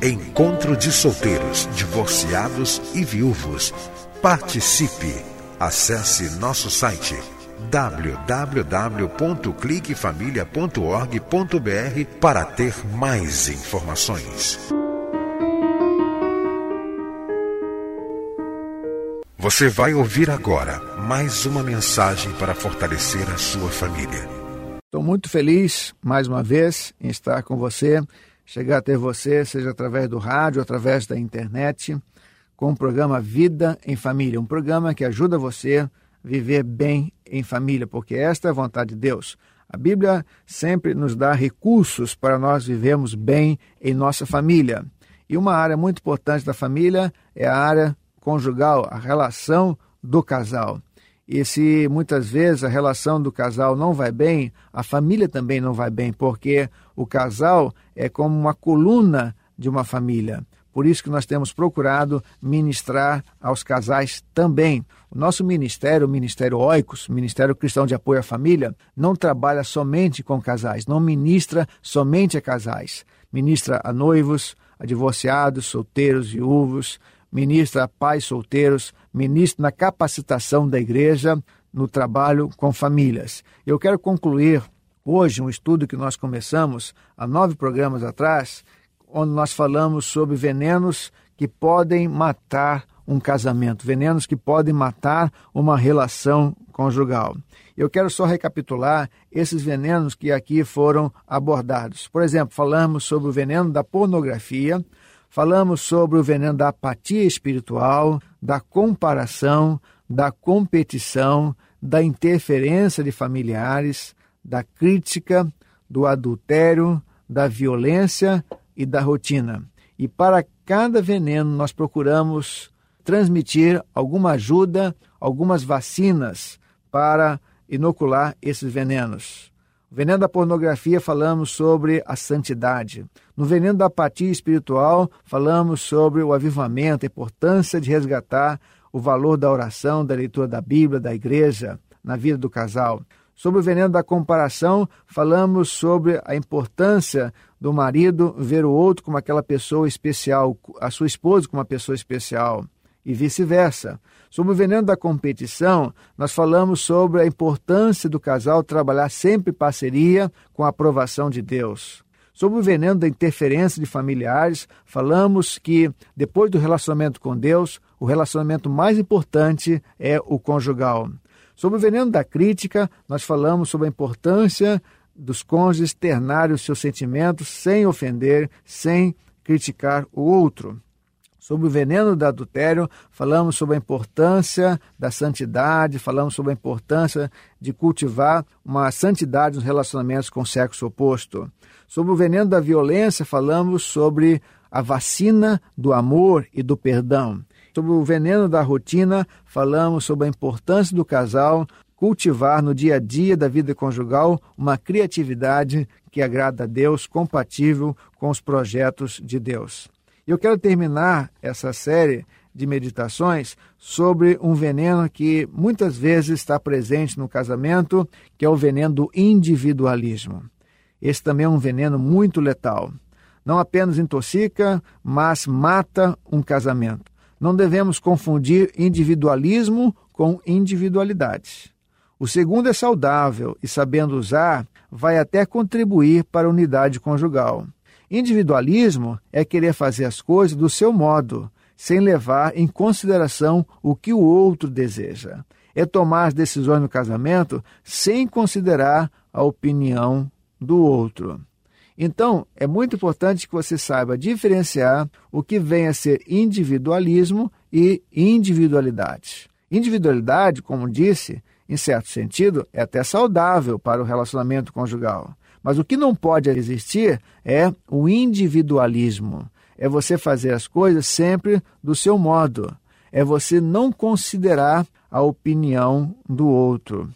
Encontro de solteiros, divorciados e viúvos. Participe! Acesse nosso site www.cliquefamilia.org.br para ter mais informações. Você vai ouvir agora mais uma mensagem para fortalecer a sua família. Estou muito feliz, mais uma vez, em estar com você chegar até você, seja através do rádio, através da internet, com o programa Vida em Família, um programa que ajuda você a viver bem em família, porque esta é a vontade de Deus. A Bíblia sempre nos dá recursos para nós vivermos bem em nossa família. E uma área muito importante da família é a área conjugal, a relação do casal. E se muitas vezes a relação do casal não vai bem, a família também não vai bem, porque o casal é como uma coluna de uma família. Por isso que nós temos procurado ministrar aos casais também. O nosso ministério, o Ministério Oicos, Ministério Cristão de Apoio à Família, não trabalha somente com casais, não ministra somente a casais. Ministra a noivos, a divorciados, solteiros, viúvos, ministra a pais solteiros, ministra na capacitação da igreja no trabalho com famílias. Eu quero concluir hoje um estudo que nós começamos há nove programas atrás, onde nós falamos sobre venenos que podem matar um casamento, venenos que podem matar uma relação conjugal. Eu quero só recapitular esses venenos que aqui foram abordados. Por exemplo, falamos sobre o veneno da pornografia, Falamos sobre o veneno da apatia espiritual, da comparação, da competição, da interferência de familiares, da crítica, do adultério, da violência e da rotina. E para cada veneno nós procuramos transmitir alguma ajuda, algumas vacinas para inocular esses venenos. No veneno da pornografia falamos sobre a santidade. No veneno da apatia espiritual falamos sobre o avivamento, a importância de resgatar o valor da oração, da leitura da Bíblia, da igreja na vida do casal. Sobre o veneno da comparação, falamos sobre a importância do marido ver o outro como aquela pessoa especial, a sua esposa como uma pessoa especial e vice-versa. Sobre o veneno da competição, nós falamos sobre a importância do casal trabalhar sempre em parceria com a aprovação de Deus. Sobre o veneno da interferência de familiares, falamos que depois do relacionamento com Deus, o relacionamento mais importante é o conjugal. Sobre o veneno da crítica, nós falamos sobre a importância dos cônjuges externarem os seus sentimentos sem ofender, sem criticar o outro sobre o veneno do adultério, falamos sobre a importância da santidade, falamos sobre a importância de cultivar uma santidade nos relacionamentos com o sexo oposto. Sobre o veneno da violência, falamos sobre a vacina do amor e do perdão. Sobre o veneno da rotina, falamos sobre a importância do casal cultivar no dia a dia da vida conjugal uma criatividade que agrada a Deus, compatível com os projetos de Deus. Eu quero terminar essa série de meditações sobre um veneno que muitas vezes está presente no casamento, que é o veneno do individualismo. Esse também é um veneno muito letal. Não apenas intoxica, mas mata um casamento. Não devemos confundir individualismo com individualidade. O segundo é saudável e, sabendo usar, vai até contribuir para a unidade conjugal. Individualismo é querer fazer as coisas do seu modo, sem levar em consideração o que o outro deseja. é tomar as decisões no casamento sem considerar a opinião do outro. Então, é muito importante que você saiba diferenciar o que vem a ser individualismo e individualidade. Individualidade, como disse, em certo sentido, é até saudável para o relacionamento conjugal. Mas o que não pode existir é o individualismo. É você fazer as coisas sempre do seu modo. É você não considerar a opinião do outro.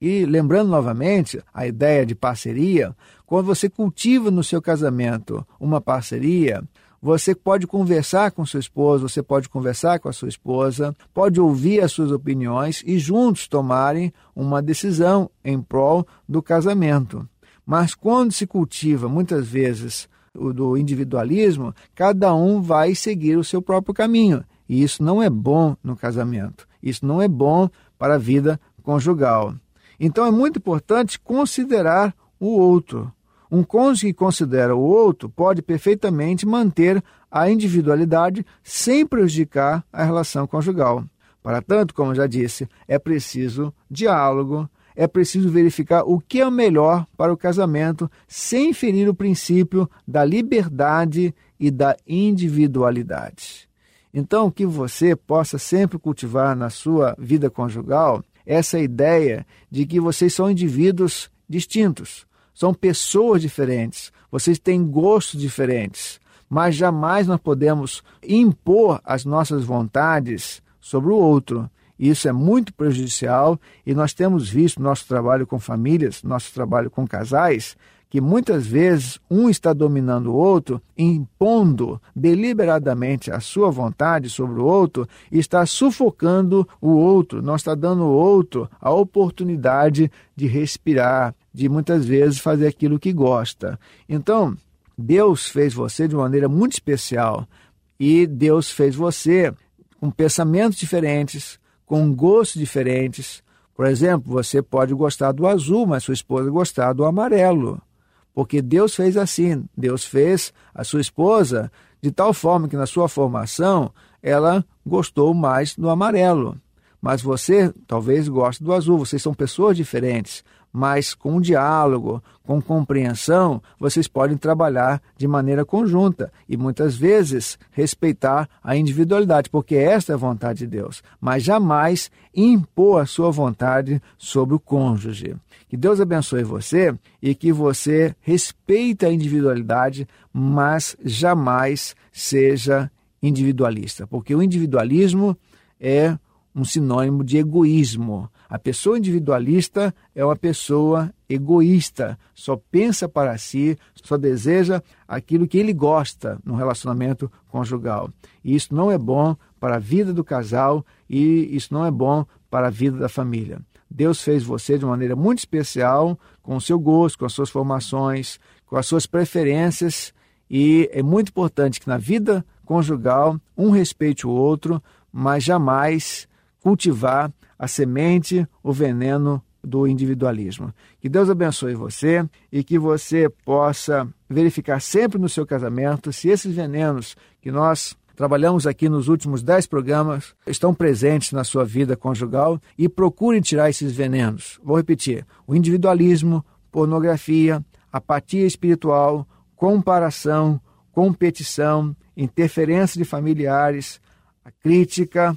E lembrando novamente a ideia de parceria, quando você cultiva no seu casamento uma parceria, você pode conversar com seu esposo, você pode conversar com a sua esposa, pode ouvir as suas opiniões e juntos tomarem uma decisão em prol do casamento. Mas quando se cultiva muitas vezes o do individualismo, cada um vai seguir o seu próprio caminho. E isso não é bom no casamento. Isso não é bom para a vida conjugal. Então é muito importante considerar o outro. Um cônjuge que considera o outro pode perfeitamente manter a individualidade sem prejudicar a relação conjugal. Para tanto, como já disse, é preciso diálogo, é preciso verificar o que é melhor para o casamento sem ferir o princípio da liberdade e da individualidade. Então, que você possa sempre cultivar na sua vida conjugal essa ideia de que vocês são indivíduos distintos, são pessoas diferentes, vocês têm gostos diferentes, mas jamais nós podemos impor as nossas vontades sobre o outro. Isso é muito prejudicial e nós temos visto nosso trabalho com famílias, nosso trabalho com casais, que muitas vezes um está dominando o outro, impondo deliberadamente a sua vontade sobre o outro, e está sufocando o outro, não está dando ao outro a oportunidade de respirar, de muitas vezes fazer aquilo que gosta. Então, Deus fez você de uma maneira muito especial e Deus fez você com pensamentos diferentes, com gostos diferentes. Por exemplo, você pode gostar do azul, mas sua esposa gostar do amarelo. Porque Deus fez assim, Deus fez a sua esposa de tal forma que na sua formação ela gostou mais do amarelo. Mas você talvez goste do azul, vocês são pessoas diferentes mas com diálogo, com compreensão, vocês podem trabalhar de maneira conjunta e muitas vezes respeitar a individualidade, porque esta é a vontade de Deus, mas jamais impor a sua vontade sobre o cônjuge. Que Deus abençoe você e que você respeite a individualidade, mas jamais seja individualista, porque o individualismo é um sinônimo de egoísmo. A pessoa individualista é uma pessoa egoísta, só pensa para si, só deseja aquilo que ele gosta no relacionamento conjugal. E isso não é bom para a vida do casal e isso não é bom para a vida da família. Deus fez você de uma maneira muito especial, com o seu gosto, com as suas formações, com as suas preferências, e é muito importante que na vida conjugal um respeite o outro, mas jamais cultivar a semente, o veneno do individualismo. Que Deus abençoe você e que você possa verificar sempre no seu casamento se esses venenos que nós trabalhamos aqui nos últimos dez programas estão presentes na sua vida conjugal e procure tirar esses venenos. Vou repetir: o individualismo, pornografia, apatia espiritual, comparação, competição, interferência de familiares, a crítica,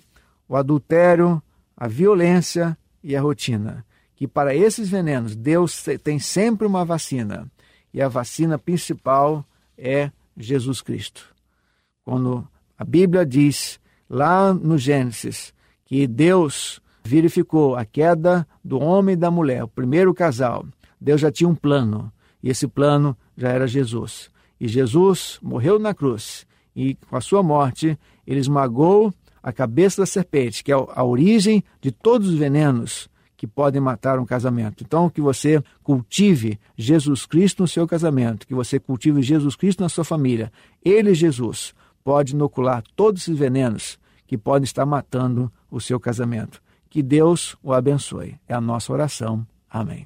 o adultério, a violência e a rotina. Que para esses venenos Deus tem sempre uma vacina. E a vacina principal é Jesus Cristo. Quando a Bíblia diz lá no Gênesis que Deus verificou a queda do homem e da mulher, o primeiro casal, Deus já tinha um plano. E esse plano já era Jesus. E Jesus morreu na cruz. E com a sua morte, ele esmagou a cabeça da serpente, que é a origem de todos os venenos que podem matar um casamento. Então, que você cultive Jesus Cristo no seu casamento, que você cultive Jesus Cristo na sua família. Ele, Jesus, pode inocular todos esses venenos que podem estar matando o seu casamento. Que Deus o abençoe. É a nossa oração. Amém.